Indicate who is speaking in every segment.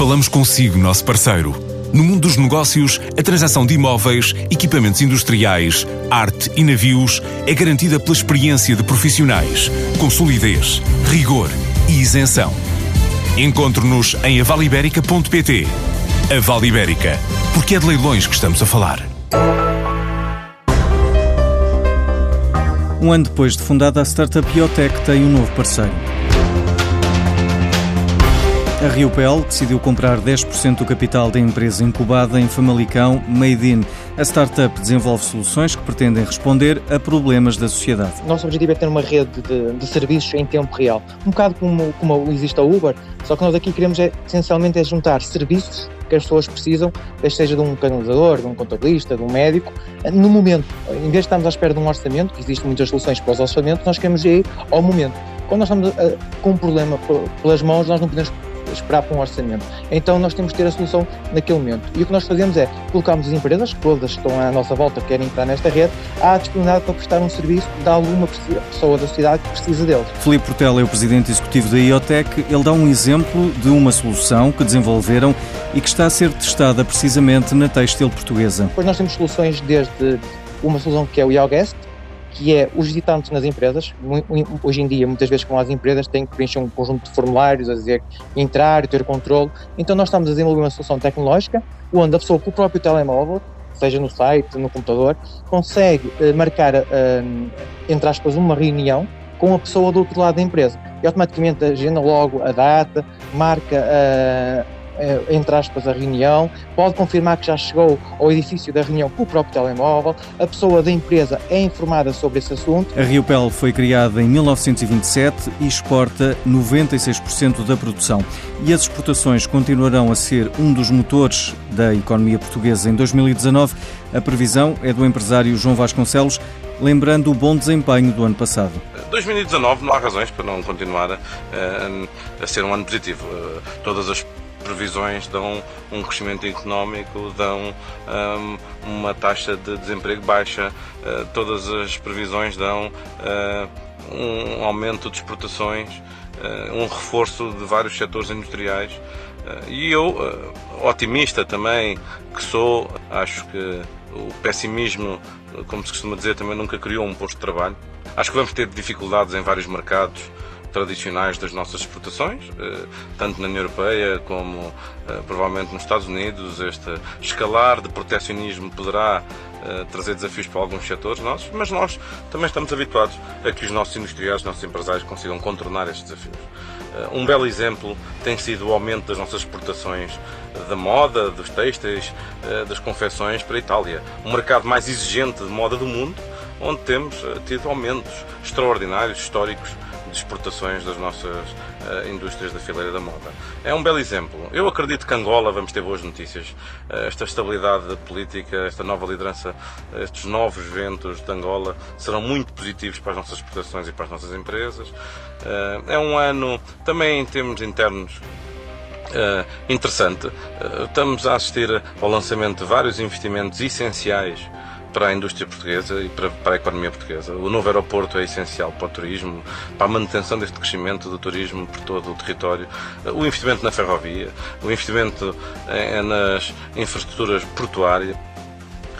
Speaker 1: Falamos consigo, nosso parceiro. No mundo dos negócios, a transação de imóveis, equipamentos industriais, arte e navios é garantida pela experiência de profissionais, com solidez, rigor e isenção. Encontre-nos em avaliberica.pt. A Vale Ibérica, porque é de leilões que estamos a falar.
Speaker 2: Um ano depois de fundada, a startup Biotech tem um novo parceiro. A RioPel decidiu comprar 10% do capital da empresa incubada em Famalicão Made in. A startup desenvolve soluções que pretendem responder a problemas da sociedade.
Speaker 3: Nosso objetivo é ter uma rede de, de serviços em tempo real. Um bocado como, como existe a Uber, só que nós aqui queremos é, essencialmente é juntar serviços que as pessoas precisam, seja de um canalizador, de um contabilista, de um médico, no momento. Em vez de estarmos à espera de um orçamento, que existem muitas soluções para os orçamentos, nós queremos ir ao momento. Quando nós estamos uh, com um problema pelas mãos, nós não podemos esperar para um orçamento. Então nós temos que ter a solução naquele momento. E o que nós fazemos é colocarmos as empresas, todas que estão à nossa volta, querem entrar nesta rede, à disponibilidade para prestar um serviço de alguma pessoa da sociedade que precisa deles.
Speaker 2: Filipe Portela é o presidente executivo da IoTech. Ele dá um exemplo de uma solução que desenvolveram e que está a ser testada precisamente na têxtil portuguesa.
Speaker 3: Depois nós temos soluções desde uma solução que é o IoGuest, que é os visitantes nas empresas. Hoje em dia, muitas vezes, com as empresas, têm que preencher um conjunto de formulários, a dizer entrar, ter controle. Então, nós estamos a desenvolver uma solução tecnológica onde a pessoa, com o próprio telemóvel, seja no site, no computador, consegue uh, marcar, uh, entre aspas, uma reunião com a pessoa do outro lado da empresa. E automaticamente agenda logo a data, marca eh, entre aspas, a reunião, pode confirmar que já chegou ao edifício da reunião com o próprio telemóvel, a pessoa da empresa é informada sobre esse assunto.
Speaker 2: A Riopel foi criada em 1927 e exporta 96% da produção. E as exportações continuarão a ser um dos motores da economia portuguesa em 2019. A previsão é do empresário João Vasconcelos, lembrando o bom desempenho do ano passado.
Speaker 4: 2019 não há razões para não continuar a, a ser um ano positivo. Eh, todas as previsões dão um crescimento económico, dão um, uma taxa de desemprego baixa, uh, todas as previsões dão uh, um aumento de exportações, uh, um reforço de vários setores industriais. e eu, otimista também que sou, acho que o pessimismo, como se costuma dizer, também nunca criou um posto de trabalho. Acho que vamos ter dificuldades em vários mercados tradicionais das nossas exportações, eh, tanto na União Europeia como eh, provavelmente nos Estados Unidos. Este escalar de proteccionismo poderá eh, trazer desafios para alguns setores nossos, mas nós também estamos habituados a que os nossos industriais, os nossos empresários consigam contornar estes desafios. Um belo exemplo tem sido o aumento das nossas exportações da moda, dos têxteis, das confecções para a Itália, um mercado mais exigente de moda do mundo, onde temos tido aumentos extraordinários, históricos, de exportações das nossas uh, indústrias da fileira da moda. É um belo exemplo. Eu acredito que Angola vamos ter boas notícias. Uh, esta estabilidade política, esta nova liderança, estes novos ventos de Angola serão muito positivos para as nossas exportações e para as nossas empresas. Uh, é um ano também em termos internos Uh, interessante. Uh, estamos a assistir ao lançamento de vários investimentos essenciais para a indústria portuguesa e para, para, a economia portuguesa. O novo aeroporto é essencial para o turismo, para a manutenção deste crescimento do turismo por todo o território. O investimento na ferrovia, o investimento é nas infraestruturas portuárias.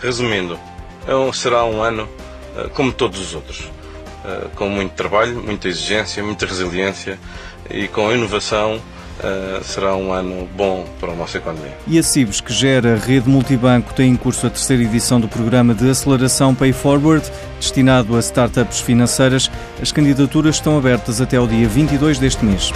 Speaker 4: Resumindo, é será um ano eh, como todos os outros, eh, com muito trabalho, muita exigência, muita resiliência e com inovação Uh, será um ano bom para a nossa economia.
Speaker 2: E a CIBS, que gera a rede multibanco, tem em curso a terceira edição do programa de aceleração Pay Forward, destinado a startups financeiras. As candidaturas estão abertas até ao dia 22 deste mês.